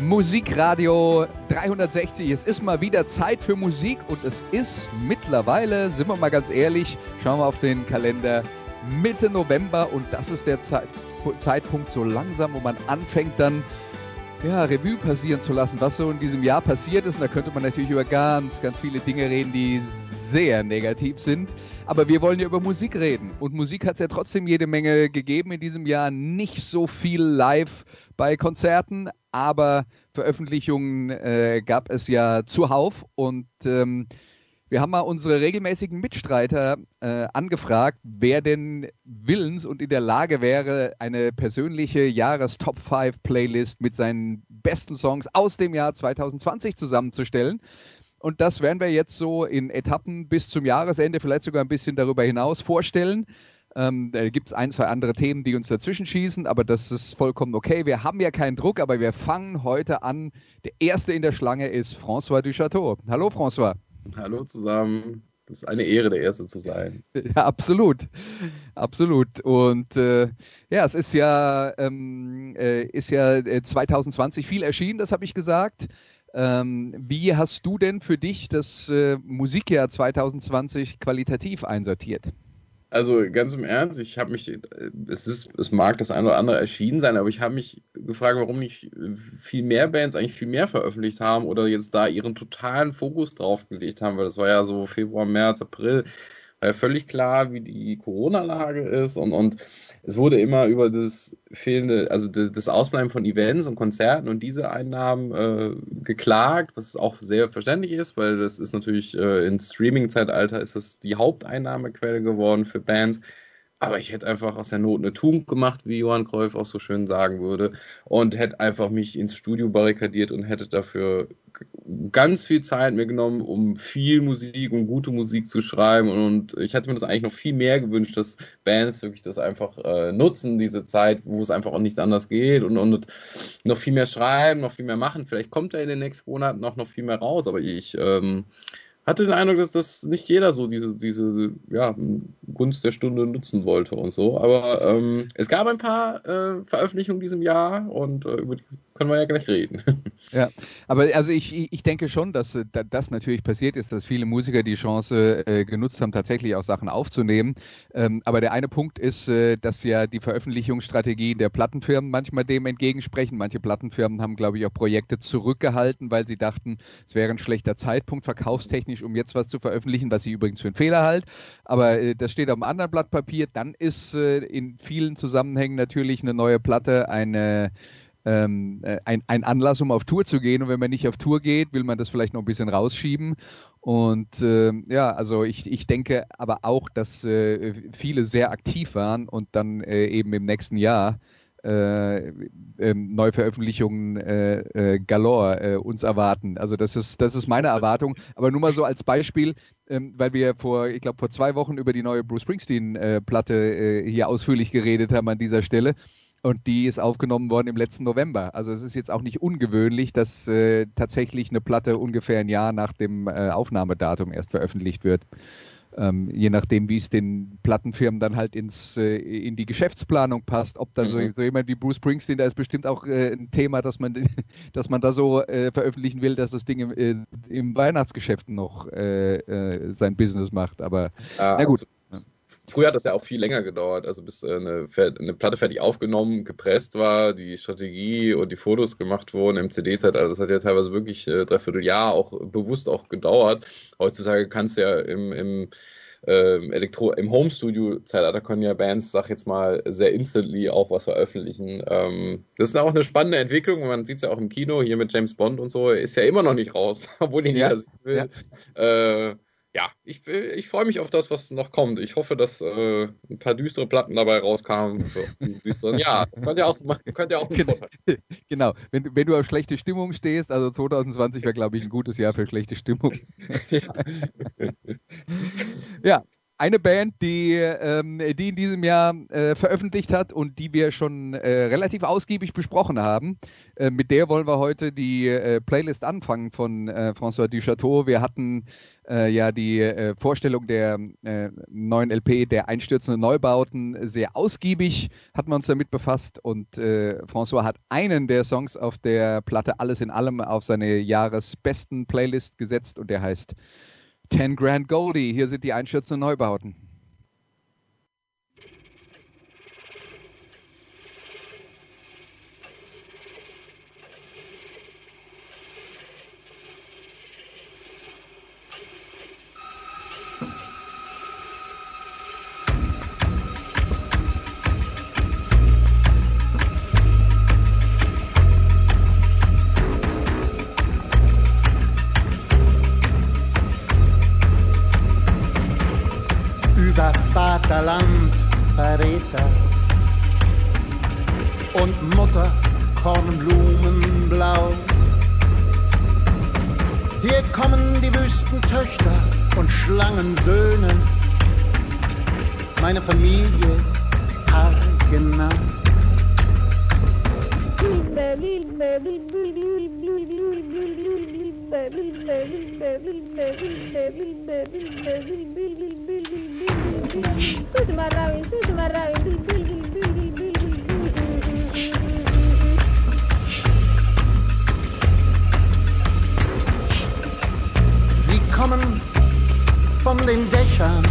Musikradio 360. Es ist mal wieder Zeit für Musik und es ist mittlerweile, sind wir mal ganz ehrlich, schauen wir auf den Kalender, Mitte November und das ist der Zeit, Zeitpunkt so langsam, wo man anfängt dann ja, Revue passieren zu lassen, was so in diesem Jahr passiert ist. Und da könnte man natürlich über ganz, ganz viele Dinge reden, die sehr negativ sind. Aber wir wollen ja über Musik reden. Und Musik hat es ja trotzdem jede Menge gegeben in diesem Jahr. Nicht so viel live bei Konzerten, aber Veröffentlichungen äh, gab es ja zuhauf. Und ähm, wir haben mal unsere regelmäßigen Mitstreiter äh, angefragt, wer denn willens und in der Lage wäre, eine persönliche Jahres-Top 5 Playlist mit seinen besten Songs aus dem Jahr 2020 zusammenzustellen. Und das werden wir jetzt so in Etappen bis zum Jahresende, vielleicht sogar ein bisschen darüber hinaus vorstellen. Ähm, da gibt es ein, zwei andere Themen, die uns dazwischen schießen, aber das ist vollkommen okay. Wir haben ja keinen Druck, aber wir fangen heute an. Der erste in der Schlange ist François Duchateau. Hallo François. Hallo zusammen. Das ist eine Ehre, der Erste zu sein. Ja, absolut. Absolut. Und äh, ja, es ist ja, ähm, äh, ist ja 2020 äh, viel erschienen, das habe ich gesagt. Ähm, wie hast du denn für dich das äh, Musikjahr 2020 qualitativ einsortiert? Also ganz im Ernst, ich habe mich, es, ist, es mag das eine oder andere erschienen sein, aber ich habe mich gefragt, warum nicht viel mehr Bands eigentlich viel mehr veröffentlicht haben oder jetzt da ihren totalen Fokus drauf gelegt haben, weil das war ja so Februar, März, April, ja völlig klar, wie die Corona-Lage ist und, und es wurde immer über das fehlende, also das Ausbleiben von Events und Konzerten und diese Einnahmen äh, geklagt, was auch sehr verständlich ist, weil das ist natürlich äh, im Streaming-Zeitalter ist das die Haupteinnahmequelle geworden für Bands. Aber ich hätte einfach aus der Not eine Tugend gemacht, wie Johann Cruyff auch so schön sagen würde, und hätte einfach mich ins Studio barrikadiert und hätte dafür ganz viel Zeit mir genommen, um viel Musik und gute Musik zu schreiben. Und ich hätte mir das eigentlich noch viel mehr gewünscht, dass Bands wirklich das einfach äh, nutzen, diese Zeit, wo es einfach auch nicht anders geht und, und noch viel mehr schreiben, noch viel mehr machen. Vielleicht kommt da in den nächsten Monaten auch noch viel mehr raus, aber ich. Ähm, hatte den Eindruck, dass das nicht jeder so diese, diese ja, Gunst der Stunde nutzen wollte und so. Aber ähm, es gab ein paar äh, Veröffentlichungen in diesem Jahr und äh, über die können wir ja gleich reden. Ja, aber also ich, ich denke schon, dass äh, das natürlich passiert ist, dass viele Musiker die Chance äh, genutzt haben, tatsächlich auch Sachen aufzunehmen. Ähm, aber der eine Punkt ist, äh, dass ja die Veröffentlichungsstrategien der Plattenfirmen manchmal dem entgegensprechen. Manche Plattenfirmen haben, glaube ich, auch Projekte zurückgehalten, weil sie dachten, es wäre ein schlechter Zeitpunkt verkaufstechnisch, um jetzt was zu veröffentlichen, was ich übrigens für einen Fehler halt. Aber äh, das steht auf einem anderen Blatt Papier. Dann ist äh, in vielen Zusammenhängen natürlich eine neue Platte eine ähm, äh, ein, ein Anlass, um auf Tour zu gehen. Und wenn man nicht auf Tour geht, will man das vielleicht noch ein bisschen rausschieben. Und äh, ja, also ich, ich denke aber auch, dass äh, viele sehr aktiv waren und dann äh, eben im nächsten Jahr äh, ähm, Neuveröffentlichungen äh, äh, galore äh, uns erwarten. Also das ist, das ist meine Erwartung. Aber nur mal so als Beispiel, ähm, weil wir vor, ich glaube, vor zwei Wochen über die neue Bruce Springsteen-Platte äh, hier ausführlich geredet haben an dieser Stelle. Und die ist aufgenommen worden im letzten November. Also es ist jetzt auch nicht ungewöhnlich, dass äh, tatsächlich eine Platte ungefähr ein Jahr nach dem äh, Aufnahmedatum erst veröffentlicht wird. Ähm, je nachdem, wie es den Plattenfirmen dann halt ins, äh, in die Geschäftsplanung passt. Ob dann mhm. so, so, jemand wie Bruce Springsteen, da ist bestimmt auch äh, ein Thema, dass man, dass man da so äh, veröffentlichen will, dass das Ding im, äh, im Weihnachtsgeschäft noch sein Business macht. Aber ja, na gut. Also Früher hat das ja auch viel länger gedauert, also bis äh, eine, eine, Platte fertig aufgenommen, gepresst war, die Strategie und die Fotos gemacht wurden im CD-Zeitalter. Das hat ja teilweise wirklich äh, dreiviertel Jahr auch bewusst auch gedauert. Heutzutage kannst du ja im, im äh, Elektro im Home-Studio-Zeitalter können ja Bands, sag jetzt mal, sehr instantly auch was veröffentlichen. Ähm, das ist auch eine spannende Entwicklung. Man sieht es ja auch im Kino hier mit James Bond und so, ist ja immer noch nicht raus, obwohl ihn ja, jeder sehen will. Ja. Äh, ja, ich, ich freue mich auf das, was noch kommt. Ich hoffe, dass äh, ein paar düstere Platten dabei rauskamen. ja, das könnte ja auch, könnte ja auch ein Vorteil. Genau, wenn, wenn du auf schlechte Stimmung stehst, also 2020 wäre, glaube ich, ein gutes Jahr für schlechte Stimmung. ja. ja, eine Band, die, ähm, die in diesem Jahr äh, veröffentlicht hat und die wir schon äh, relativ ausgiebig besprochen haben. Äh, mit der wollen wir heute die äh, Playlist anfangen von äh, François Duchateau. Wir hatten äh, ja die Vorstellung der neuen LP der einstürzenden Neubauten sehr ausgiebig, hatten wir uns damit befasst und François hat einen der Songs auf der Platte Alles in allem auf seine Jahresbesten Playlist gesetzt und der heißt 10 Grand Goldie. Hier sind die einstürzenden Neubauten. Vaterland Verräter und Mutter Kornblumenblau. Hier kommen die Wüstentöchter und Schlangensöhne, meine Familie haargenau. Sie kommen von den Dächern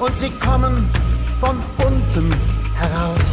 und sie kommen von unten heraus.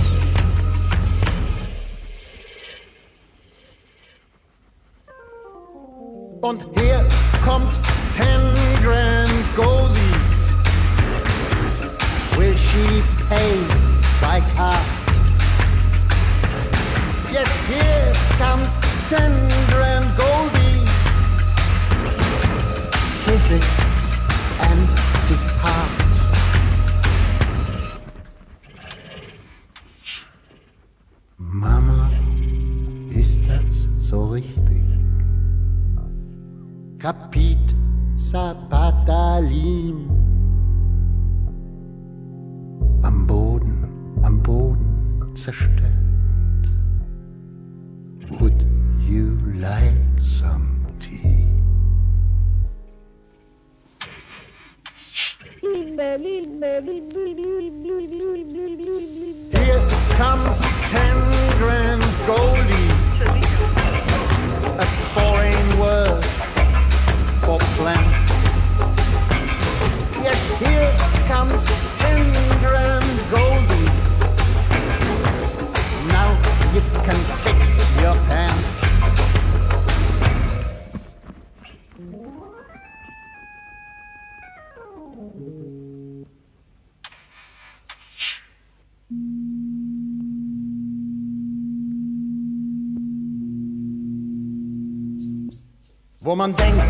Wo man denkt,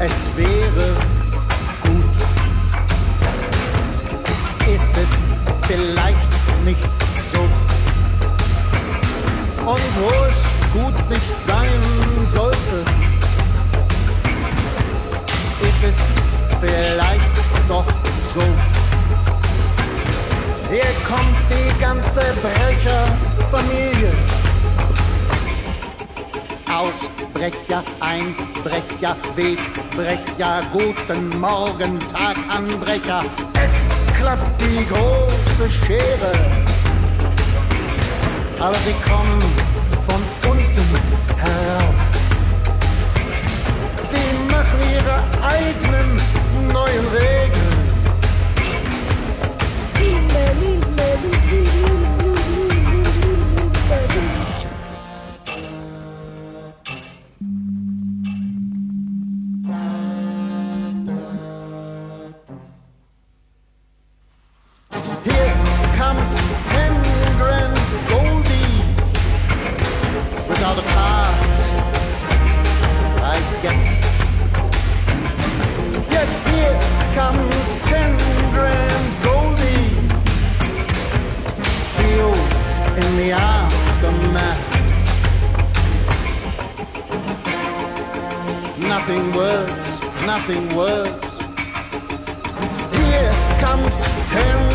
es wäre gut, ist es vielleicht nicht so. Und wo es gut nicht sein sollte, ist es vielleicht doch so. Hier kommt die ganze Brecherfamilie. Ausbrecher, Einbrecher, Wegbrecher, guten Morgen, Taganbrecher. Es klappt die große Schere, aber sie kommen von unten herauf. Sie machen ihre eigenen neuen Regeln. in the aftermath. Nothing works, nothing works. Here comes ten.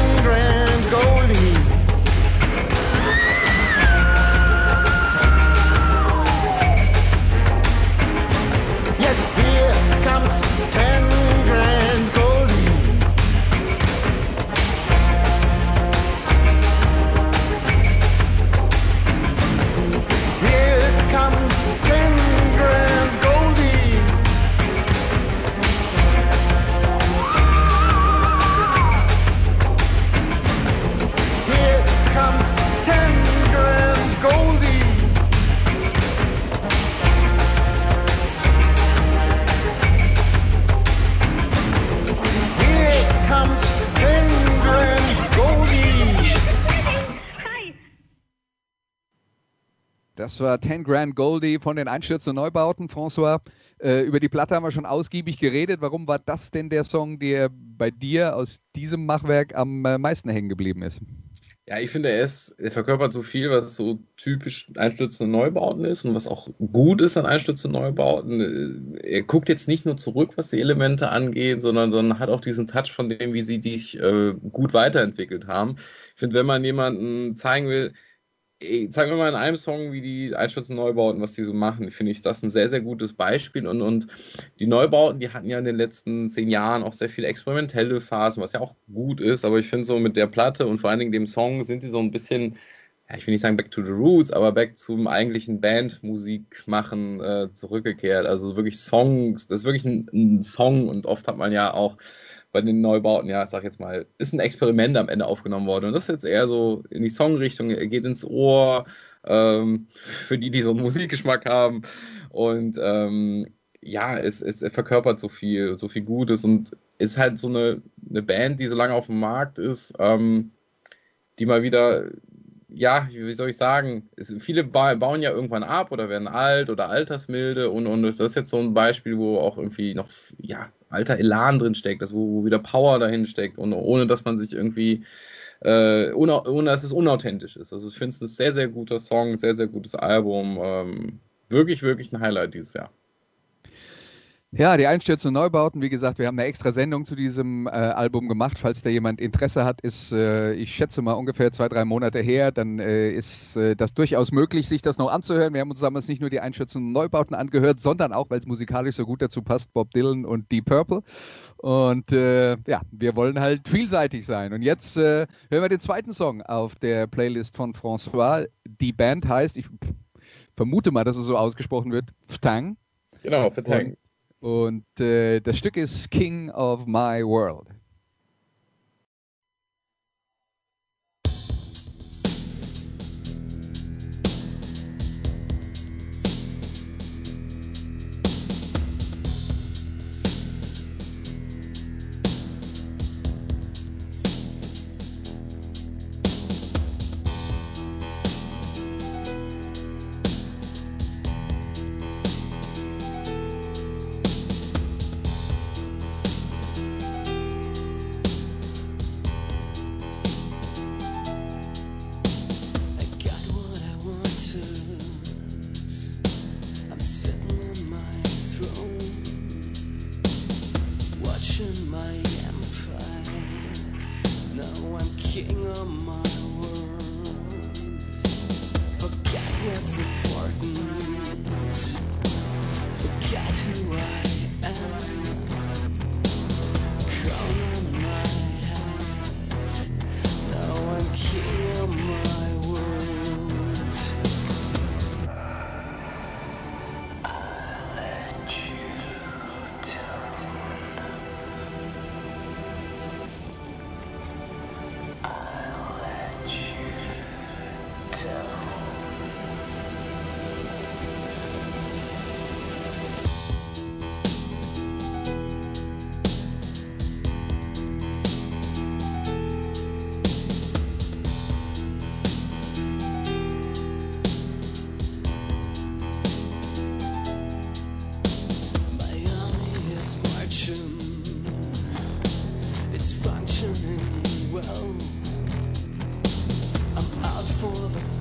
Das war 10 Grand Goldie von den Einstürzen Neubauten, François. Äh, über die Platte haben wir schon ausgiebig geredet. Warum war das denn der Song, der bei dir aus diesem Machwerk am äh, meisten hängen geblieben ist? Ja, ich finde, er, ist, er verkörpert so viel, was so typisch einstürzende Neubauten ist und was auch gut ist an einstürzenden Neubauten. Er guckt jetzt nicht nur zurück, was die Elemente angeht, sondern, sondern hat auch diesen Touch von dem, wie sie sich äh, gut weiterentwickelt haben. Ich finde, wenn man jemanden zeigen will, ey, zeig mir mal in einem Song, wie die einstürzenden Neubauten, was die so machen, finde ich das ein sehr, sehr gutes Beispiel. Und, und die Neubauten, die hatten ja in den letzten zehn Jahren auch sehr viele experimentelle Phasen, was ja auch gut ist, aber ich finde so mit der Platte und vor allen Dingen dem Song sind die so ein bisschen, ja, ich will nicht sagen back to the roots, aber back zum eigentlichen Bandmusik machen äh, zurückgekehrt. Also wirklich Songs, das ist wirklich ein, ein Song und oft hat man ja auch bei den Neubauten, ja, ich sag jetzt mal, ist ein Experiment am Ende aufgenommen worden. Und das ist jetzt eher so in die Songrichtung, er geht ins Ohr, ähm, für die, die so einen Musikgeschmack haben. Und ähm, ja, es, es verkörpert so viel, so viel Gutes und ist halt so eine, eine Band, die so lange auf dem Markt ist, ähm, die mal wieder, ja, wie soll ich sagen, es, viele ba bauen ja irgendwann ab oder werden alt oder altersmilde und, und das ist jetzt so ein Beispiel, wo auch irgendwie noch, ja, alter Elan drin steckt, wo, wo wieder Power dahin steckt und ohne dass man sich irgendwie, äh, ohne, ohne dass es unauthentisch ist. Also ich finde es ein sehr, sehr guter Song, sehr, sehr gutes Album. Ähm, wirklich, wirklich ein Highlight dieses Jahr. Ja, die Einstürze und Neubauten, wie gesagt, wir haben eine extra Sendung zu diesem äh, Album gemacht. Falls da jemand Interesse hat, ist, äh, ich schätze mal, ungefähr zwei, drei Monate her, dann äh, ist äh, das durchaus möglich, sich das noch anzuhören. Wir haben uns damals nicht nur die Einstürze und Neubauten angehört, sondern auch, weil es musikalisch so gut dazu passt, Bob Dylan und Deep Purple. Und äh, ja, wir wollen halt vielseitig sein. Und jetzt äh, hören wir den zweiten Song auf der Playlist von François. Die Band heißt, ich vermute mal, dass es so ausgesprochen wird, Ftang. Genau, Ftang. Und äh, das Stück ist King of My World. over.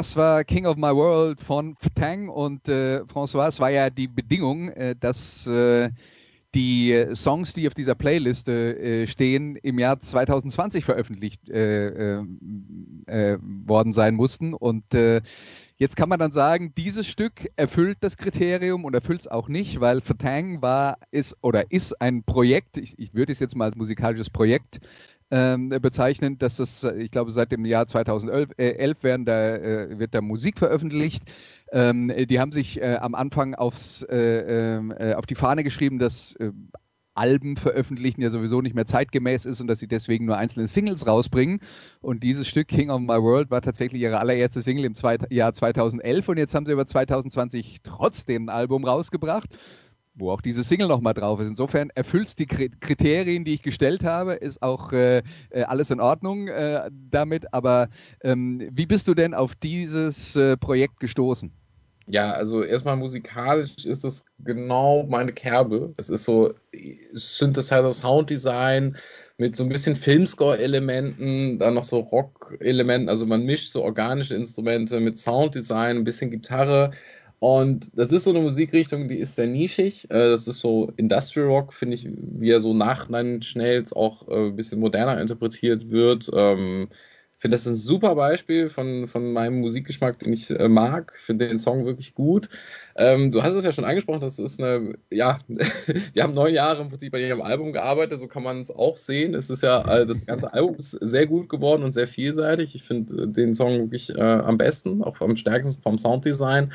Das war King of My World von Tang und äh, François. Es war ja die Bedingung, äh, dass äh, die Songs, die auf dieser Playliste äh, stehen, im Jahr 2020 veröffentlicht äh, äh, äh, worden sein mussten. Und äh, jetzt kann man dann sagen, dieses Stück erfüllt das Kriterium und erfüllt es auch nicht, weil Fatang war, ist oder ist ein Projekt, ich, ich würde es jetzt mal als musikalisches Projekt bezeichnen, dass das, ich glaube, seit dem Jahr 2011 äh, 11 werden da, äh, wird da Musik veröffentlicht. Ähm, die haben sich äh, am Anfang aufs, äh, ähm, äh, auf die Fahne geschrieben, dass äh, Alben veröffentlichen ja sowieso nicht mehr zeitgemäß ist und dass sie deswegen nur einzelne Singles rausbringen. Und dieses Stück King of My World war tatsächlich ihre allererste Single im Jahr 2011 und jetzt haben sie über 2020 trotzdem ein Album rausgebracht wo auch diese Single nochmal drauf ist. Insofern erfüllt es die Kriterien, die ich gestellt habe, ist auch äh, äh, alles in Ordnung äh, damit. Aber ähm, wie bist du denn auf dieses äh, Projekt gestoßen? Ja, also erstmal musikalisch ist das genau meine Kerbe. Es ist so Synthesizer Sounddesign mit so ein bisschen Filmscore-Elementen, dann noch so Rock-Elementen. Also man mischt so organische Instrumente mit Sounddesign, ein bisschen Gitarre. Und das ist so eine Musikrichtung, die ist sehr nischig. Äh, das ist so Industrial Rock, finde ich, wie er so nach Nine Schnells auch äh, ein bisschen moderner interpretiert wird. Ähm, finde das ein super Beispiel von, von meinem Musikgeschmack, den ich äh, mag. Finde den Song wirklich gut. Ähm, du hast es ja schon angesprochen, das ist eine, ja, die haben neun Jahre im Prinzip bei ihrem Album gearbeitet, so kann man es auch sehen. Es ist ja, äh, das ganze Album ist sehr gut geworden und sehr vielseitig. Ich finde den Song wirklich äh, am besten, auch am stärksten vom Sounddesign.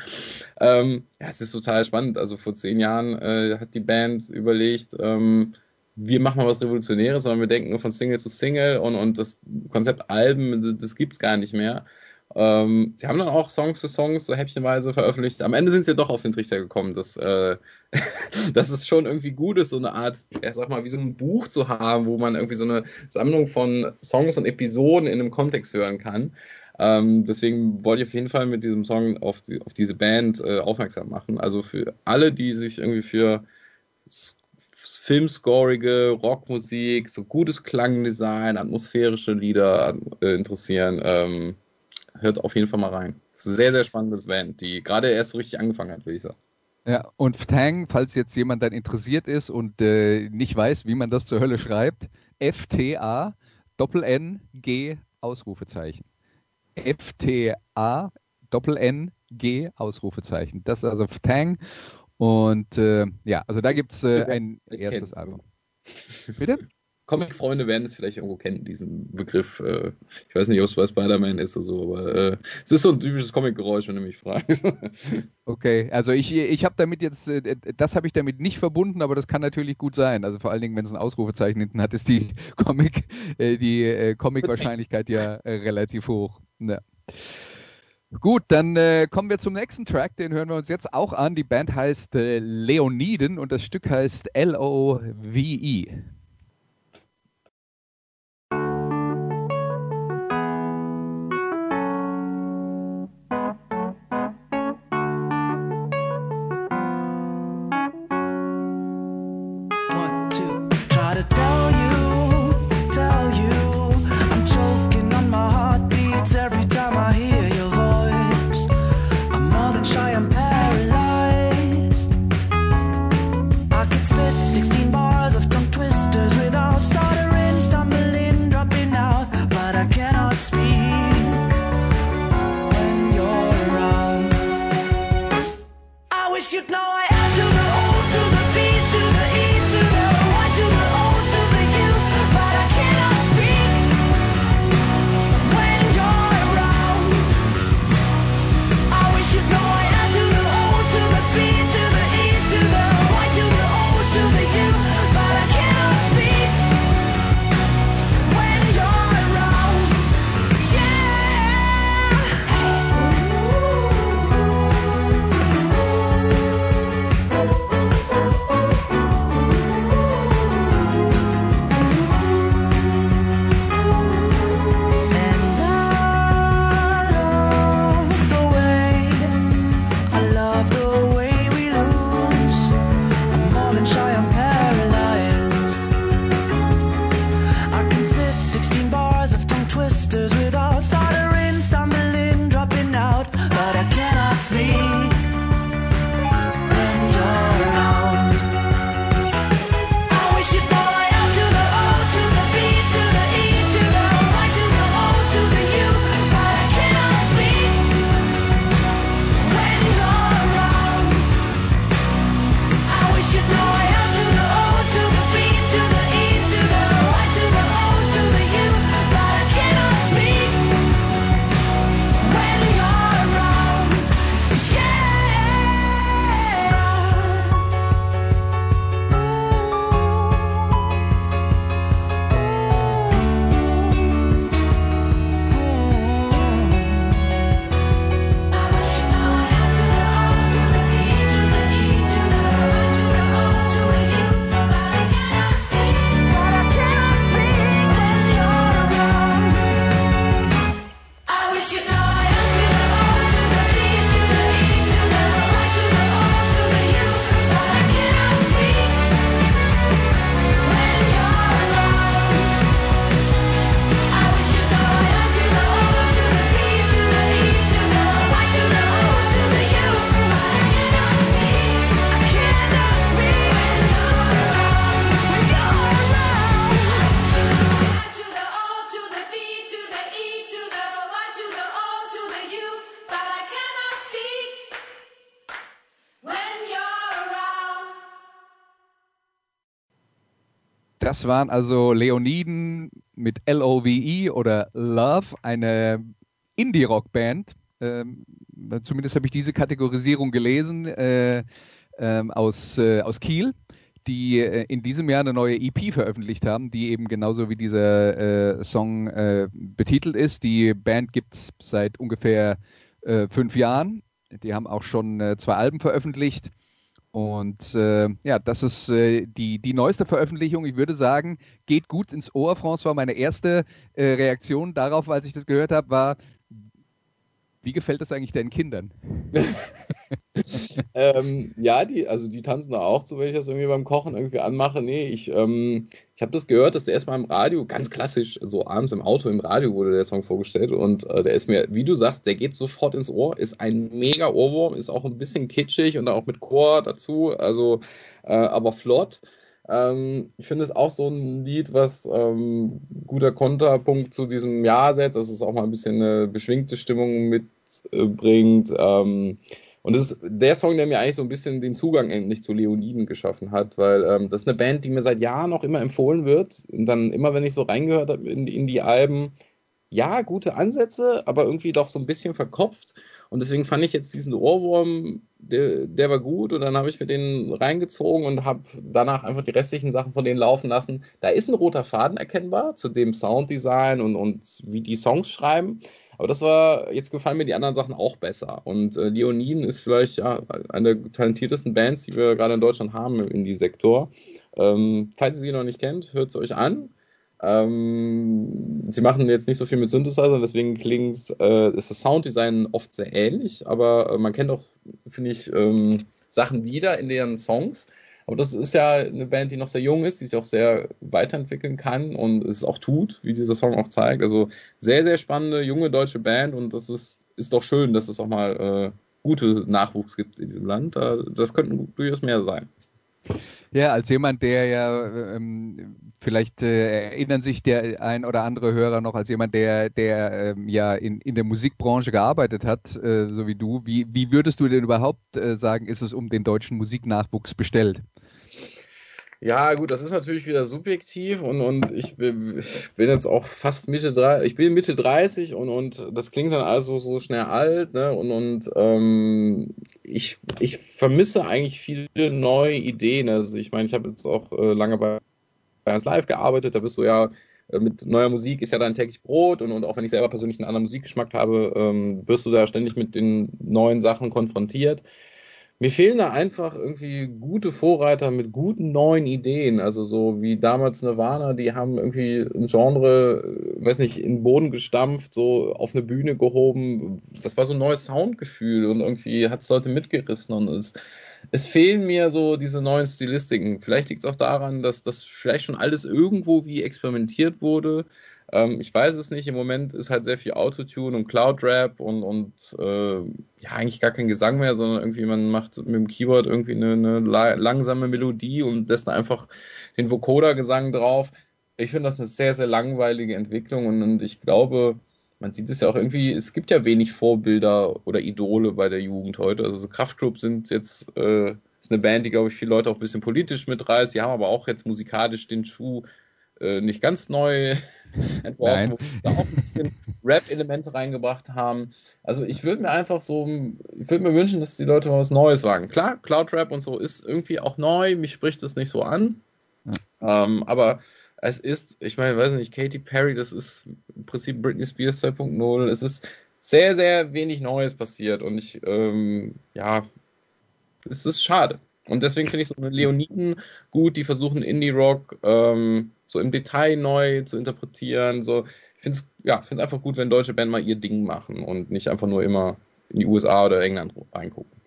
Ähm, ja, es ist total spannend. Also vor zehn Jahren äh, hat die Band überlegt, ähm, wir machen mal was Revolutionäres, sondern wir denken von Single zu Single und, und das Konzept Alben, das gibt es gar nicht mehr. Ähm, sie haben dann auch Songs für Songs so häppchenweise veröffentlicht. Am Ende sind sie doch auf den Trichter gekommen, dass, äh, dass es schon irgendwie gut ist, so eine Art, ich sag mal, wie so ein Buch zu haben, wo man irgendwie so eine Sammlung von Songs und Episoden in einem Kontext hören kann. Ähm, deswegen wollte ich auf jeden Fall mit diesem Song auf, die, auf diese Band äh, aufmerksam machen. Also für alle, die sich irgendwie für filmscorige Rockmusik, so gutes Klangdesign, atmosphärische Lieder äh, interessieren, ähm, hört auf jeden Fall mal rein. Sehr, sehr spannende Band, die gerade erst so richtig angefangen hat, würde ich sagen. Ja, und Ftang, falls jetzt jemand dann interessiert ist und äh, nicht weiß, wie man das zur Hölle schreibt, F-T-A, Doppel-N-G, Ausrufezeichen. F-T-A, Doppel-N-G, Ausrufezeichen. Das ist also Ftang und äh, ja, also da gibt es äh, ein erstes Album. Bitte? Comic-Freunde werden es vielleicht irgendwo kennen, diesen Begriff. Äh, ich weiß nicht, ob es bei Spider-Man ist oder so, aber äh, es ist so ein typisches Comic-Geräusch, wenn du mich fragst. Okay, also ich, ich habe damit jetzt, äh, das habe ich damit nicht verbunden, aber das kann natürlich gut sein. Also vor allen Dingen, wenn es ein Ausrufezeichen hinten hat, ist die Comic, äh, die Comic-Wahrscheinlichkeit ja relativ hoch. Ja. Gut, dann äh, kommen wir zum nächsten Track, den hören wir uns jetzt auch an. Die Band heißt äh, Leoniden und das Stück heißt L-O-V-E. Das waren also Leoniden mit L-O-V-E oder Love, eine Indie-Rock-Band. Ähm, zumindest habe ich diese Kategorisierung gelesen äh, ähm, aus, äh, aus Kiel, die äh, in diesem Jahr eine neue EP veröffentlicht haben, die eben genauso wie dieser äh, Song äh, betitelt ist. Die Band gibt es seit ungefähr äh, fünf Jahren. Die haben auch schon zwei Alben veröffentlicht. Und äh, ja, das ist äh, die, die neueste Veröffentlichung. Ich würde sagen, geht gut ins Ohr. François, meine erste äh, Reaktion darauf, als ich das gehört habe, war, wie gefällt das eigentlich deinen Kindern? ähm, ja, die, also die tanzen da auch zu, wenn ich das irgendwie beim Kochen irgendwie anmache. Nee, ich, ähm, ich habe das gehört, dass der erstmal im Radio, ganz klassisch, so abends im Auto im Radio wurde der Song vorgestellt und äh, der ist mir, wie du sagst, der geht sofort ins Ohr, ist ein mega Ohrwurm, ist auch ein bisschen kitschig und auch mit Chor dazu, also äh, aber flott. Ähm, ich finde es auch so ein Lied, was ähm, guter Konterpunkt zu diesem Jahr setzt, dass es auch mal ein bisschen eine beschwingte Stimmung mitbringt. Ähm, Und das ist der Song, der mir eigentlich so ein bisschen den Zugang endlich zu Leoniden geschaffen hat, weil ähm, das ist eine Band, die mir seit Jahren auch immer empfohlen wird. Und dann immer, wenn ich so reingehört habe in, in die Alben, ja, gute Ansätze, aber irgendwie doch so ein bisschen verkopft. Und deswegen fand ich jetzt diesen Ohrwurm, der, der war gut. Und dann habe ich mir den reingezogen und habe danach einfach die restlichen Sachen von denen laufen lassen. Da ist ein roter Faden erkennbar zu dem Sounddesign und, und wie die Songs schreiben. Aber das war, jetzt gefallen mir die anderen Sachen auch besser. Und äh, Leoniden ist vielleicht ja, eine der talentiertesten Bands, die wir gerade in Deutschland haben im Indie-Sektor. Ähm, falls ihr sie noch nicht kennt, hört es euch an. Ähm, sie machen jetzt nicht so viel mit Synthesizer, deswegen klingt äh, ist das Sounddesign oft sehr ähnlich, aber äh, man kennt auch, finde ich, ähm, Sachen wieder in deren Songs. Aber das ist ja eine Band, die noch sehr jung ist, die sich auch sehr weiterentwickeln kann und es auch tut, wie dieser Song auch zeigt. Also sehr, sehr spannende, junge deutsche Band und das ist, ist doch schön, dass es auch mal äh, gute Nachwuchs gibt in diesem Land. Das könnten durchaus mehr sein. Ja, als jemand, der ja, ähm, vielleicht äh, erinnern sich der ein oder andere Hörer noch, als jemand, der, der ähm, ja in, in der Musikbranche gearbeitet hat, äh, so wie du, wie, wie würdest du denn überhaupt äh, sagen, ist es um den deutschen Musiknachwuchs bestellt? Ja, gut, das ist natürlich wieder subjektiv und, und ich bin, jetzt auch fast Mitte 30, ich bin Mitte 30 und, und das klingt dann also so schnell alt, ne? Und, und ähm, ich, ich vermisse eigentlich viele neue Ideen. Also ich meine, ich habe jetzt auch äh, lange bei 1 Live gearbeitet, da bist du ja äh, mit neuer Musik ist ja dein täglich Brot und, und auch wenn ich selber persönlich einen anderen Musikgeschmack habe, ähm, wirst du da ständig mit den neuen Sachen konfrontiert mir fehlen da einfach irgendwie gute Vorreiter mit guten neuen Ideen. Also so wie damals Nirvana, die haben irgendwie ein Genre, äh, weiß nicht, in den Boden gestampft, so auf eine Bühne gehoben. Das war so ein neues Soundgefühl und irgendwie hat es Leute mitgerissen und es, es fehlen mir so diese neuen Stilistiken. Vielleicht liegt es auch daran, dass das vielleicht schon alles irgendwo wie experimentiert wurde ähm, ich weiß es nicht. Im Moment ist halt sehr viel Autotune und Cloud-Rap und, und äh, ja, eigentlich gar kein Gesang mehr, sondern irgendwie man macht mit dem Keyboard irgendwie eine, eine langsame Melodie und lässt einfach den Vocoder-Gesang drauf. Ich finde das eine sehr, sehr langweilige Entwicklung und, und ich glaube, man sieht es ja auch irgendwie, es gibt ja wenig Vorbilder oder Idole bei der Jugend heute. Also so Kraftclub sind jetzt äh, ist eine Band, die, glaube ich, viele Leute auch ein bisschen politisch mitreißt. Die haben aber auch jetzt musikalisch den Schuh äh, nicht ganz neu entworfen, wo wir auch ein bisschen Rap-Elemente reingebracht haben. Also ich würde mir einfach so, ich würde mir wünschen, dass die Leute mal was Neues wagen. Klar, Cloud-Rap und so ist irgendwie auch neu, mich spricht es nicht so an. Ja. Ähm, aber es ist, ich meine, weiß nicht, Katy Perry, das ist im Prinzip Britney Spears 2.0. Es ist sehr, sehr wenig Neues passiert und ich, ähm, ja, es ist schade. Und deswegen finde ich so eine Leoniden gut, die versuchen Indie-Rock ähm, so im Detail neu zu interpretieren. So, ich finde es ja, einfach gut, wenn deutsche Band mal ihr Ding machen und nicht einfach nur immer in die USA oder England reingucken.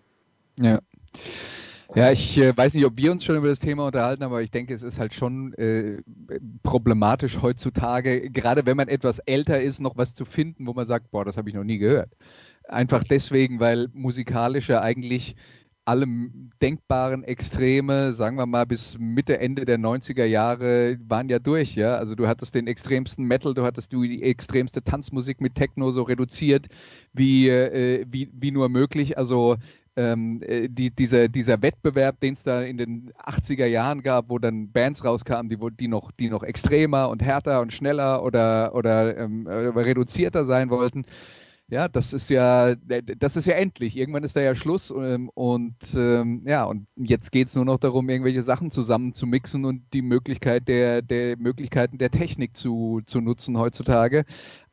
Ja. Ja, ich äh, weiß nicht, ob wir uns schon über das Thema unterhalten, aber ich denke, es ist halt schon äh, problematisch heutzutage, gerade wenn man etwas älter ist, noch was zu finden, wo man sagt, boah, das habe ich noch nie gehört. Einfach deswegen, weil musikalisch ja eigentlich alle denkbaren Extreme, sagen wir mal bis Mitte, Ende der 90er Jahre, waren ja durch, ja. Also du hattest den extremsten Metal, du hattest die extremste Tanzmusik mit Techno so reduziert wie, äh, wie, wie nur möglich. Also ähm, äh, die, dieser, dieser Wettbewerb, den es da in den 80er Jahren gab, wo dann Bands rauskamen, die, die, noch, die noch extremer und härter und schneller oder, oder ähm, äh, reduzierter sein wollten, ja, das ist ja, das ist ja endlich. Irgendwann ist da ja Schluss ähm, und ähm, ja, und jetzt geht es nur noch darum, irgendwelche Sachen zusammen zu mixen und die Möglichkeit der, der Möglichkeiten der Technik zu, zu nutzen heutzutage.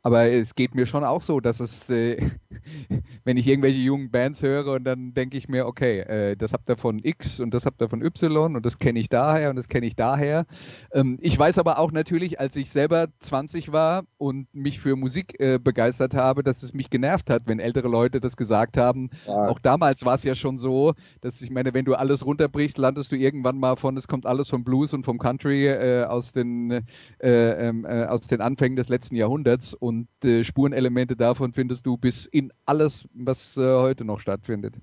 Aber es geht mir schon auch so, dass es, äh, wenn ich irgendwelche jungen Bands höre und dann denke ich mir, okay, äh, das habt ihr von X und das habt ihr von Y und das kenne ich daher und das kenne ich daher. Ähm, ich weiß aber auch natürlich, als ich selber 20 war und mich für Musik äh, begeistert habe, dass es mich genervt hat, wenn ältere Leute das gesagt haben. Ja. Auch damals war es ja schon so, dass ich meine, wenn du alles runterbrichst, landest du irgendwann mal von, es kommt alles vom Blues und vom Country äh, aus, den, äh, ähm, äh, aus den Anfängen des letzten Jahrhunderts und äh, Spurenelemente davon findest du bis in alles, was äh, heute noch stattfindet.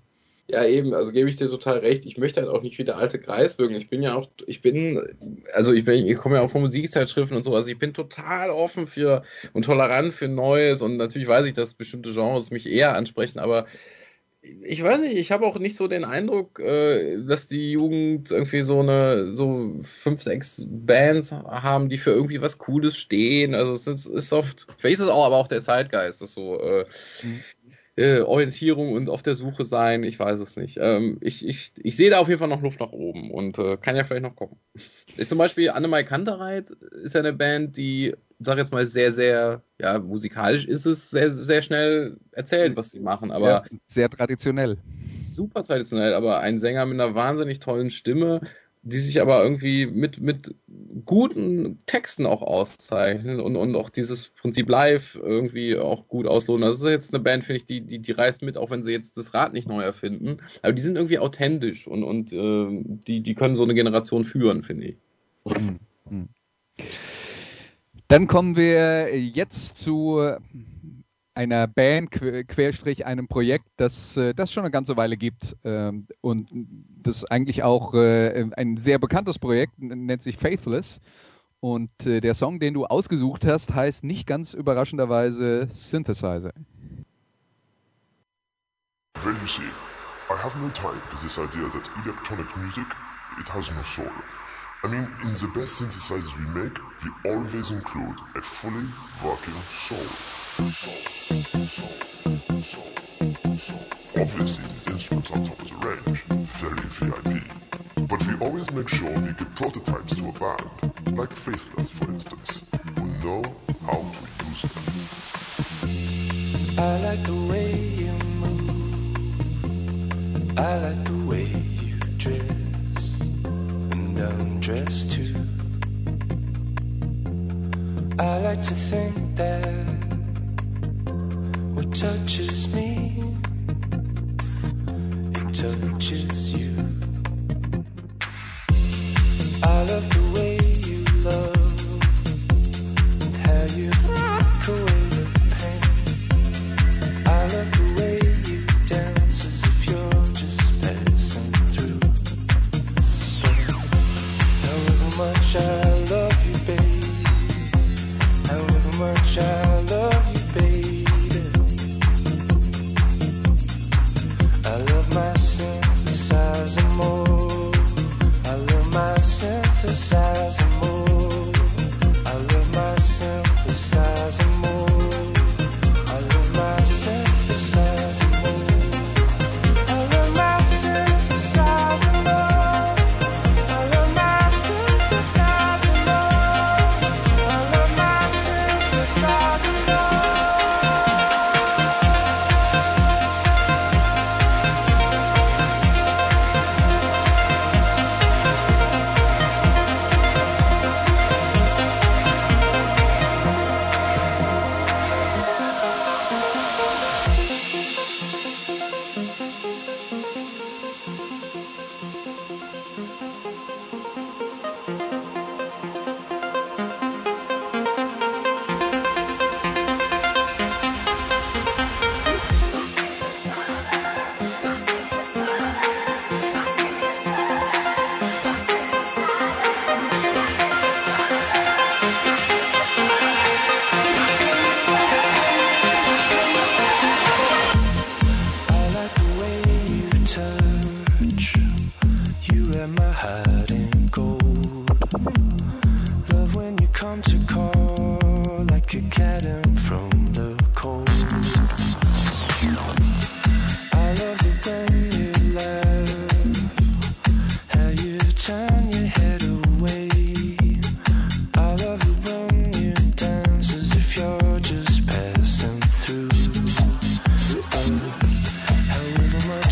Ja, eben, also gebe ich dir total recht. Ich möchte halt auch nicht wie der alte Kreis wirken. Ich bin ja auch, ich bin, also ich bin, ich komme ja auch von Musikzeitschriften und so, also ich bin total offen für und tolerant für Neues und natürlich weiß ich, dass bestimmte Genres mich eher ansprechen, aber ich weiß nicht, ich habe auch nicht so den Eindruck, äh, dass die Jugend irgendwie so eine, so fünf, sechs Bands haben, die für irgendwie was Cooles stehen. Also es ist, oft, vielleicht ist es auch, aber auch der Zeitgeist, dass so äh, Mhm. Äh, Orientierung und auf der Suche sein, ich weiß es nicht. Ähm, ich, ich, ich sehe da auf jeden Fall noch Luft nach oben und äh, kann ja vielleicht noch kommen. Ich zum Beispiel Annemai Kantereit ist ja eine Band, die, sag jetzt mal, sehr, sehr, ja, musikalisch ist es sehr, sehr schnell erzählt, was sie machen, aber ja, sehr traditionell. super traditionell, aber ein Sänger mit einer wahnsinnig tollen Stimme, die sich aber irgendwie mit, mit guten Texten auch auszeichnen und, und auch dieses Prinzip live irgendwie auch gut auslohnen. Das ist jetzt eine Band, finde ich, die, die, die reißt mit, auch wenn sie jetzt das Rad nicht neu erfinden. Aber die sind irgendwie authentisch und, und äh, die, die können so eine Generation führen, finde ich. Mhm. Mhm. Dann kommen wir jetzt zu einer Band, Qu- Querstrich einem Projekt, das äh, das schon eine ganze Weile gibt ähm, und das eigentlich auch äh, ein sehr bekanntes Projekt nennt sich Faithless und äh, der Song, den du ausgesucht hast, heißt nicht ganz überraschenderweise Synthesizer. Well, you see, I have no time for this idea that electronic music, it has no soul. I mean, in the best synthesizers we make, we always include a fully working soul. Obviously, these instruments are top of the range, very VIP. But we always make sure we give prototypes to a band, like Faithless, for instance, who know how to use them. I like the way you move. I like the way you and undress too. I like to think that what touches me, it touches you. I love the way you love and how you pressure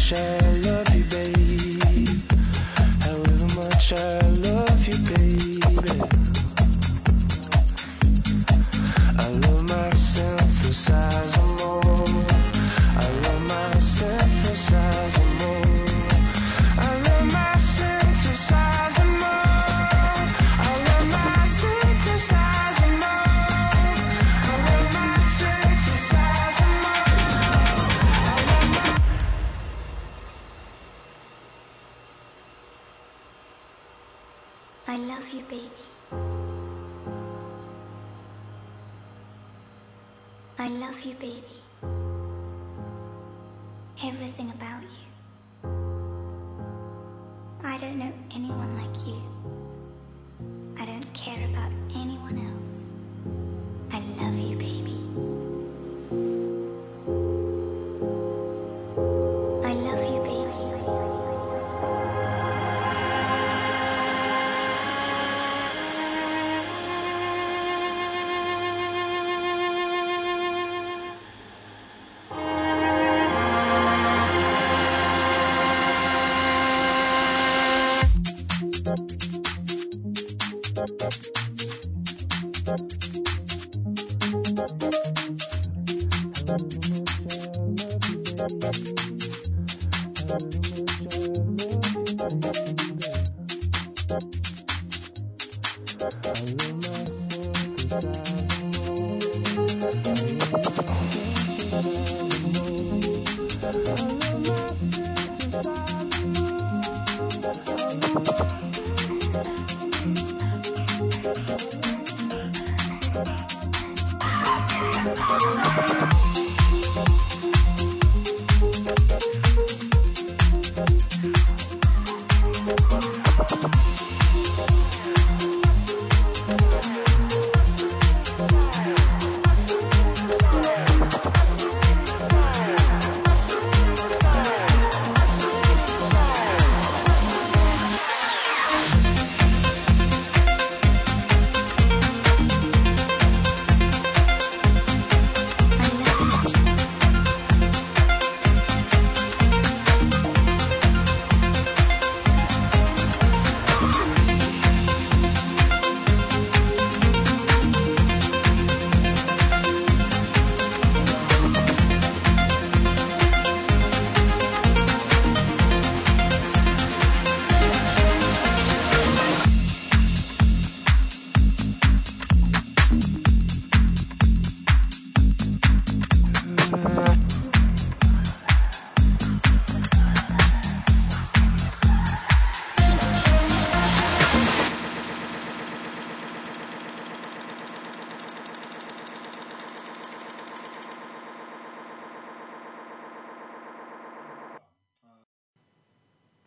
shame. Aroma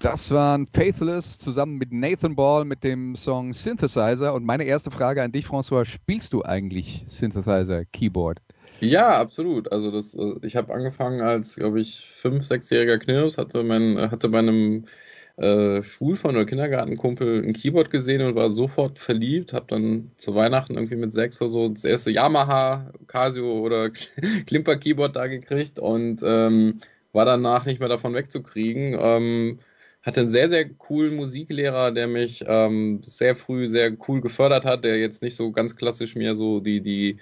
Das waren Faithless zusammen mit Nathan Ball mit dem Song Synthesizer. Und meine erste Frage an dich, François, spielst du eigentlich Synthesizer, Keyboard? Ja, absolut. Also das, äh, ich habe angefangen als, glaube ich, fünf, sechsjähriger Knirps, hatte mein, hatte bei äh, Schulfreund oder Kindergartenkumpel ein Keyboard gesehen und war sofort verliebt. Habe dann zu Weihnachten irgendwie mit sechs oder so das erste Yamaha, Casio oder Klimper Keyboard da gekriegt und ähm, war danach nicht mehr davon wegzukriegen. Ähm, hatte einen sehr, sehr coolen Musiklehrer, der mich ähm, sehr früh sehr cool gefördert hat, der jetzt nicht so ganz klassisch mir so die, die,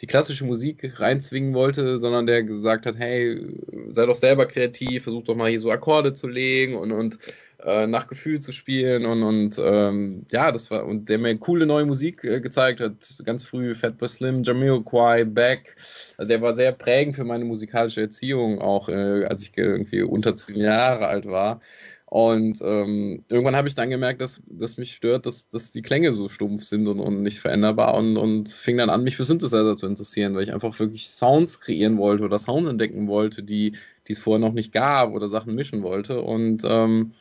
die klassische Musik reinzwingen wollte, sondern der gesagt hat, hey, sei doch selber kreativ, versuch doch mal hier so Akkorde zu legen und, und äh, nach Gefühl zu spielen und, und ähm, ja, das war, und der mir coole neue Musik äh, gezeigt hat, ganz früh Fatboy Slim, Jamiroquai, Beck, also der war sehr prägend für meine musikalische Erziehung, auch äh, als ich irgendwie unter zehn Jahre alt war. Und ähm, irgendwann habe ich dann gemerkt, dass, dass mich stört, dass, dass die Klänge so stumpf sind und, und nicht veränderbar und, und fing dann an, mich für Synthesizer zu interessieren, weil ich einfach wirklich Sounds kreieren wollte oder Sounds entdecken wollte, die, es vorher noch nicht gab oder Sachen mischen wollte. Und ähm,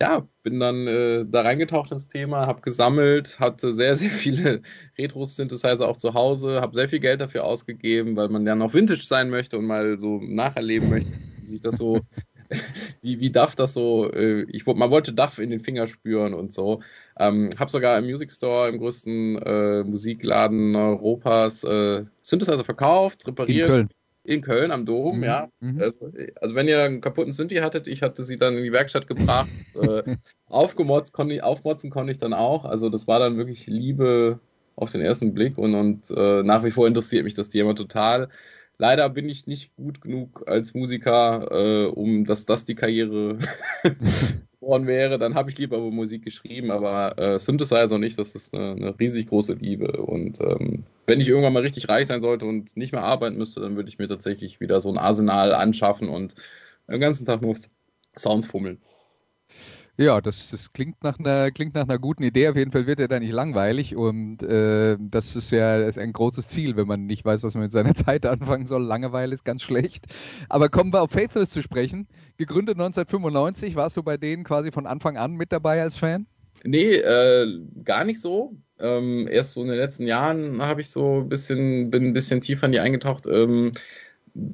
ja, bin dann äh, da reingetaucht ins Thema, habe gesammelt, hatte sehr, sehr viele Retro-Synthesizer auch zu Hause, habe sehr viel Geld dafür ausgegeben, weil man ja noch Vintage sein möchte und mal so nacherleben möchte, wie sich das so wie, wie Duff das so, äh, ich, man wollte Duff in den Finger spüren und so. Ähm, hab sogar im Music Store, im größten äh, Musikladen Europas, äh, Synthesizer verkauft, repariert. In Köln. In Köln am Dom, Mhm, ja. mhm. Also, also wenn ihr einen kaputten Synthi hattet, ich hatte sie dann in die Werkstatt gebracht. äh, aufgemotzt, konnte ich, aufmotzen konnte ich dann auch. Also das war dann wirklich Liebe auf den ersten Blick und, und äh, nach wie vor interessiert mich das Thema total. Leider bin ich nicht gut genug als Musiker, äh, um dass das die Karriere geworden wäre. Dann habe ich lieber über Musik geschrieben, aber äh, Synthesizer und ich, das ist eine, eine riesig große Liebe. Und ähm, wenn ich irgendwann mal richtig reich sein sollte und nicht mehr arbeiten müsste, dann würde ich mir tatsächlich wieder so ein Arsenal anschaffen und den ganzen Tag nur Sounds fummeln. Ja, das, das klingt nach einer, klingt nach einer guten Idee. Auf jeden Fall wird er da nicht langweilig und äh, das ist ja ist ein großes Ziel, wenn man nicht weiß, was man mit seiner Zeit anfangen soll. Langeweile ist ganz schlecht. Aber kommen wir auf Faithless zu sprechen. Gegründet 1995, warst du bei denen quasi von Anfang an mit dabei als Fan? Nee, äh, gar nicht so. Ähm, erst so in den letzten Jahren habe ich so ein bisschen, bin ein bisschen tiefer in die eingetaucht. Ähm,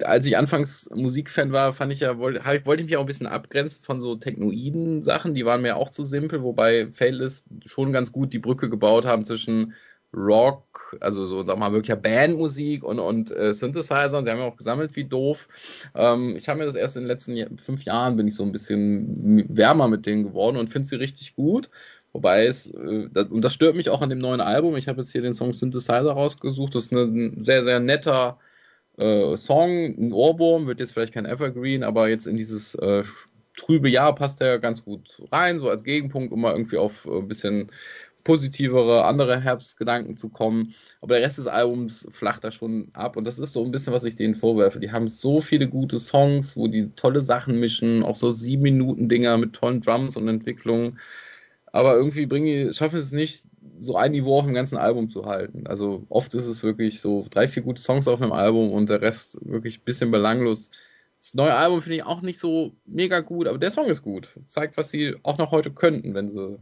als ich anfangs Musikfan war, fand ich ja, wollte, ich, wollte ich mich auch ein bisschen abgrenzen von so technoiden Sachen, die waren mir auch zu simpel, wobei Faithless schon ganz gut die Brücke gebaut haben zwischen Rock, also so, sag mal, wirklich Bandmusik und, und äh, Synthesizer. Sie haben ja auch gesammelt wie doof. Ähm, ich habe mir das erst in den letzten Jahr, fünf Jahren bin ich so ein bisschen wärmer mit denen geworden und finde sie richtig gut. Wobei es, äh, das, und das stört mich auch an dem neuen Album. Ich habe jetzt hier den Song Synthesizer rausgesucht. Das ist ein sehr, sehr netter äh, Song, ein Ohrwurm, wird jetzt vielleicht kein Evergreen, aber jetzt in dieses äh, trübe Jahr passt der ganz gut rein, so als Gegenpunkt, um mal irgendwie auf ein bisschen positivere, andere Herbstgedanken zu kommen. Aber der Rest des Albums flacht da schon ab. Und das ist so ein bisschen, was ich denen vorwerfe. Die haben so viele gute Songs, wo die tolle Sachen mischen, auch so sieben Minuten Dinger mit tollen Drums und Entwicklungen. Aber irgendwie bringen die, schaffen es nicht, so ein Niveau auf dem ganzen Album zu halten. Also oft ist es wirklich so drei, vier gute Songs auf einem Album und der Rest wirklich ein bisschen belanglos. Das neue Album finde ich auch nicht so mega gut, aber der Song ist gut. Zeigt, was sie auch noch heute könnten, wenn sie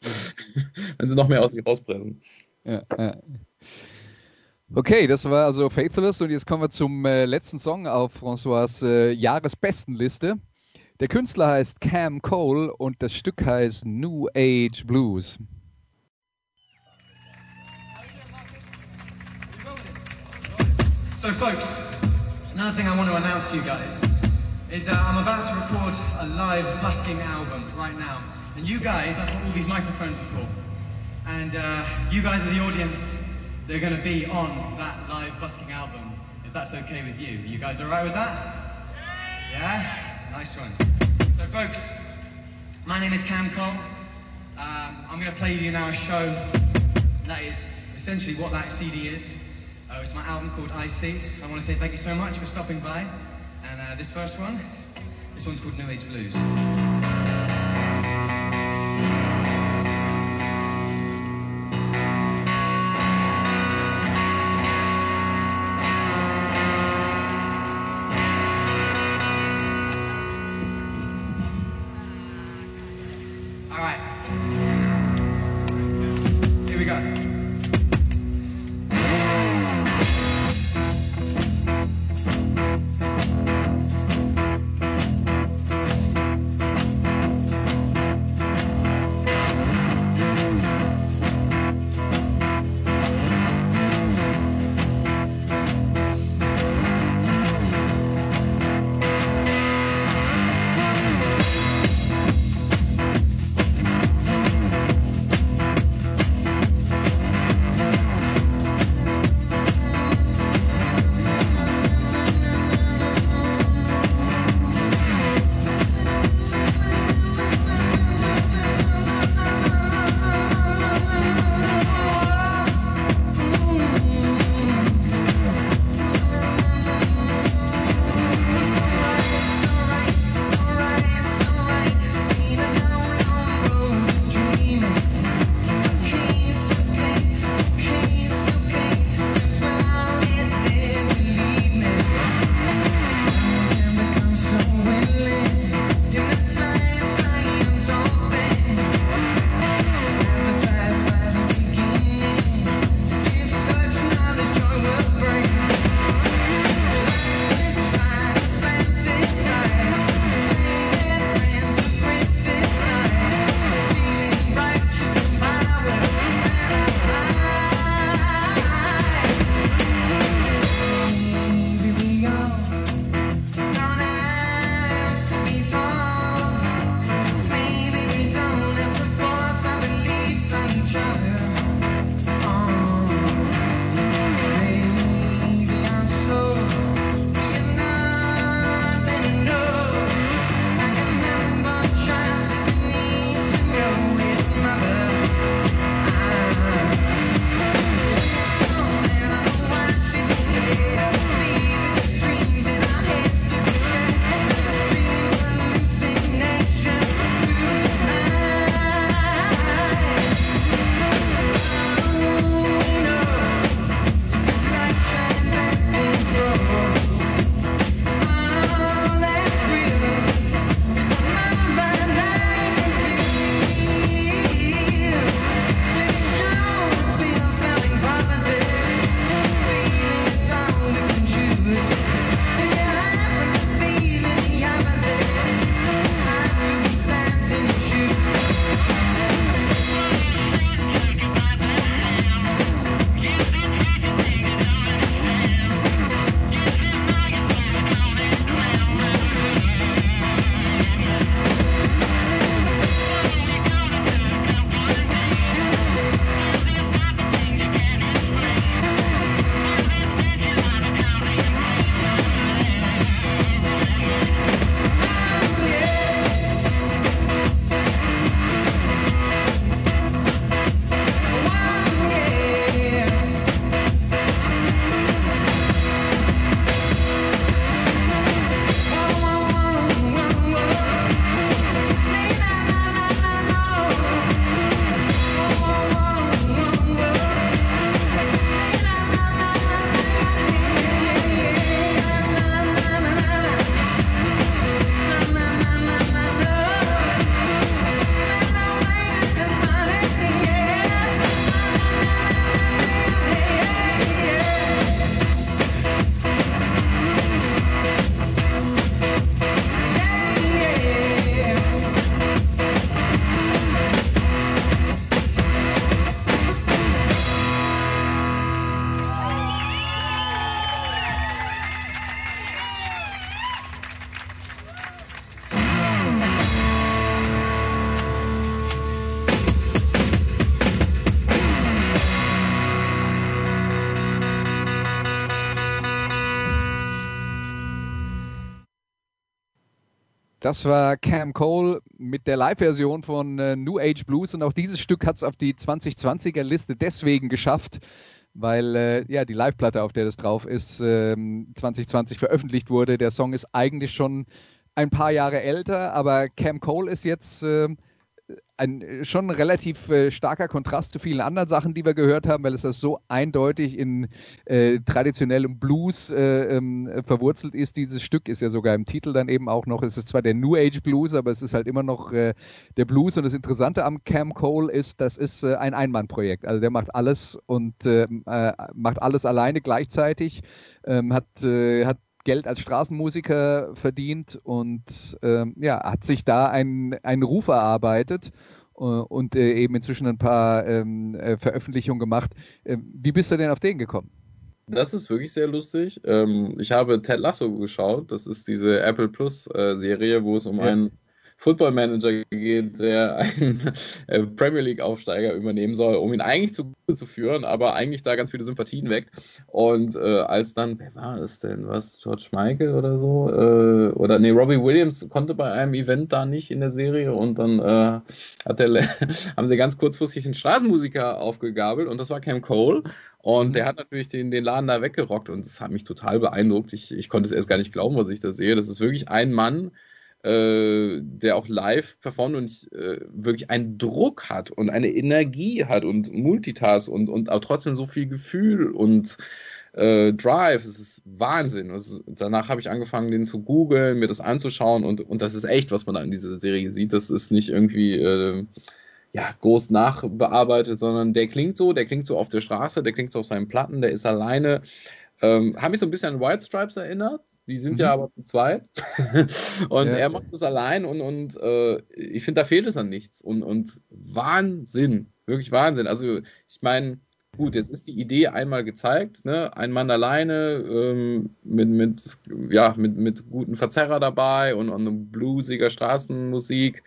wenn sie noch mehr aus sich rauspressen. Ja, ja. Okay, das war also Faithless und jetzt kommen wir zum äh, letzten Song auf François äh, Jahresbestenliste. Der Künstler heißt Cam Cole und das Stück heißt New Age Blues. So, folks, another thing I want to announce to you guys is uh, I'm about to record a live busking album right now. And you guys, that's what all these microphones are for. And uh, you guys are the audience they are going to be on that live busking album, if that's okay with you. You guys all right with that? Yeah? Nice one. So, folks, my name is Cam Cole. Um, I'm going to play you now a show that is essentially what that CD is. Uh, it's my album called I See. I want to say thank you so much for stopping by. And uh, this first one, this one's called New Age Blues. Das war Cam Cole mit der Live-Version von äh, New Age Blues und auch dieses Stück hat es auf die 2020er Liste deswegen geschafft, weil äh, ja die Live-Platte, auf der das drauf ist, ähm, 2020 veröffentlicht wurde. Der Song ist eigentlich schon ein paar Jahre älter, aber Cam Cole ist jetzt ähm, ein schon relativ äh, starker Kontrast zu vielen anderen Sachen, die wir gehört haben, weil es das so eindeutig in äh, traditionellem Blues äh, ähm, verwurzelt ist. Dieses Stück ist ja sogar im Titel dann eben auch noch, es ist zwar der New Age Blues, aber es ist halt immer noch äh, der Blues. Und das Interessante am Cam Cole ist, das ist äh, ein Einmannprojekt. Also der macht alles und ähm, äh, macht alles alleine gleichzeitig, ähm, hat, äh, hat Geld als Straßenmusiker verdient und ähm, ja, hat sich da einen, einen Ruf erarbeitet äh, und äh, eben inzwischen ein paar ähm, äh, Veröffentlichungen gemacht. Ähm, wie bist du denn auf den gekommen? Das ist wirklich sehr lustig. Ähm, ich habe Ted Lasso geschaut. Das ist diese Apple Plus äh, Serie, wo es um Ja. einen Football Manager geht, der einen äh, Premier League Aufsteiger übernehmen soll, um ihn eigentlich zu zu führen, aber eigentlich da ganz viele Sympathien weckt. Und äh, als dann, wer war es denn? Was? George Michael oder so? Äh, oder nee, Robbie Williams konnte bei einem Event da nicht in der Serie und dann äh, hat der, haben sie ganz kurzfristig einen Straßenmusiker aufgegabelt und das war Cam Cole. Und der hat natürlich den, den Laden da weggerockt und das hat mich total beeindruckt. Ich, ich konnte es erst gar nicht glauben, was ich da sehe. Das ist wirklich ein Mann, äh, der auch live performt und ich, äh, wirklich einen Druck hat und eine Energie hat und Multitask und, und auch trotzdem so viel Gefühl und äh, Drive. Es ist Wahnsinn. Also, danach habe ich angefangen, den zu googeln, mir das anzuschauen und, und das ist echt, was man da in dieser Serie sieht. Das ist nicht irgendwie. Äh, ja, groß nachbearbeitet, sondern der klingt so, der klingt so auf der Straße, der klingt so auf seinen Platten, der ist alleine. Ähm, hat mich so ein bisschen an White Stripes erinnert. Die sind Mhm. ja aber zu zweit. und Ja. er macht das allein und, und äh, ich finde, da fehlt es an nichts. Und, und Wahnsinn, wirklich Wahnsinn. Also, ich meine, gut, jetzt ist die Idee einmal gezeigt, ne? Ein Mann alleine ähm, mit, mit, ja, mit, mit guten Verzerrer dabei und, und bluesiger Straßenmusik.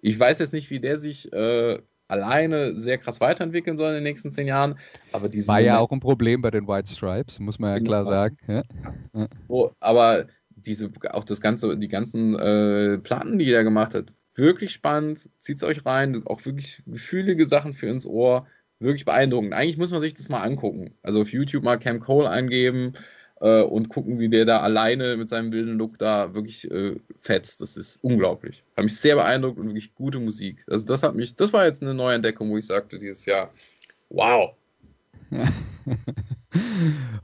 Ich weiß jetzt nicht, wie der sich äh, alleine sehr krass weiterentwickeln soll in den nächsten zehn Jahren, aber diese War ja auch ein Problem bei den White Stripes, muss man ja klar Genau. sagen. Ja. So, aber diese, auch das ganze, die ganzen äh, Platten, die er gemacht hat, wirklich spannend. Zieht's euch rein, auch wirklich gefühlige Sachen für ins Ohr, wirklich beeindruckend. Eigentlich muss man sich das mal angucken. Also auf YouTube mal Cam Cole eingeben äh, und gucken, wie der da alleine mit seinem wilden Look da wirklich äh, fetzt. Das ist unglaublich. Hat mich sehr beeindruckt und wirklich gute Musik. Also das hat mich, das war jetzt eine neue Entdeckung, wo ich sagte dieses Jahr, wow.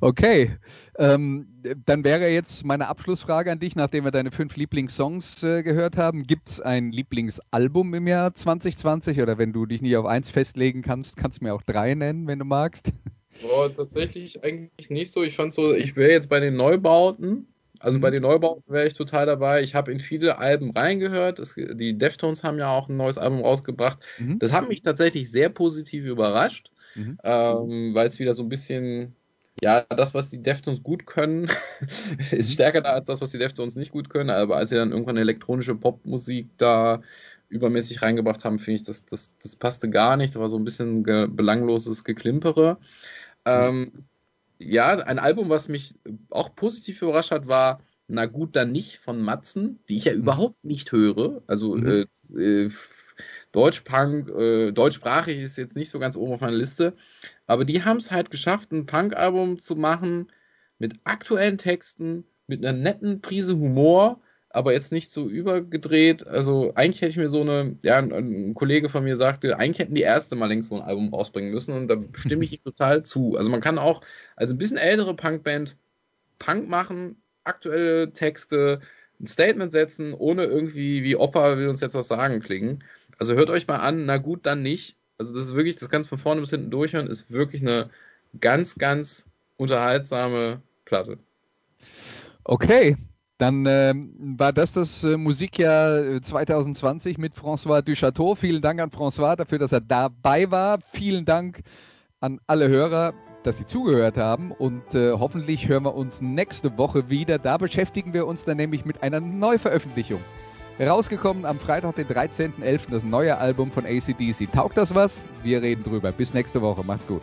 Okay, ähm, dann wäre jetzt meine Abschlussfrage an dich, nachdem wir deine fünf Lieblingssongs äh, gehört haben. Gibt es ein Lieblingsalbum im Jahr 2020 oder wenn du dich nicht auf eins festlegen kannst, kannst du mir auch drei nennen, wenn du magst? Oh, tatsächlich eigentlich nicht so. Ich fand so, ich wäre jetzt bei den Neubauten. Also Mhm. bei den Neubauten wäre ich total dabei. Ich habe in viele Alben reingehört. Es, die Deftones haben ja auch ein neues Album rausgebracht. Mhm. Das hat mich tatsächlich sehr positiv überrascht, Mhm. ähm, weil es wieder so ein bisschen, ja, das, was die Deftones gut können, ist stärker da als das, was die Deftones nicht gut können. Aber als sie dann irgendwann elektronische Popmusik da übermäßig reingebracht haben, finde ich, das, das, das passte gar nicht. Da war so ein bisschen ge belangloses Geklimpere. Ähm, ja, ein Album, was mich auch positiv überrascht hat, war Na gut, dann nicht von Matzen, die ich ja überhaupt nicht höre. Also Mhm. äh, äh, Deutschpunk, äh, deutschsprachig ist jetzt nicht so ganz oben auf meiner Liste, aber die haben es halt geschafft, ein Punk-Album zu machen mit aktuellen Texten, mit einer netten Prise Humor, aber jetzt nicht so übergedreht. Also eigentlich hätte ich mir so eine, ja, ein, Kollege von mir sagte, eigentlich hätten die erste mal längst so ein Album rausbringen müssen und da stimme ich ihm total zu. Also man kann auch als ein bisschen ältere Punkband Punk machen, aktuelle Texte, ein Statement setzen, ohne irgendwie wie Opa will uns jetzt was sagen klingen. Also hört euch mal an, na gut, dann nicht. Also das ist wirklich, das Ganze von vorne bis hinten durchhören, ist wirklich eine ganz, ganz unterhaltsame Platte. Okay, dann ähm, war das das äh, Musikjahr äh, 2020 mit François Duchateau. Vielen Dank an François dafür, dass er dabei war. Vielen Dank an alle Hörer, dass sie zugehört haben. Und äh, hoffentlich hören wir uns nächste Woche wieder. Da beschäftigen wir uns dann nämlich mit einer Neuveröffentlichung. Rausgekommen am Freitag, den 13.11., das neue Album von ACDC. Taugt das was? Wir reden drüber. Bis nächste Woche. Macht's gut.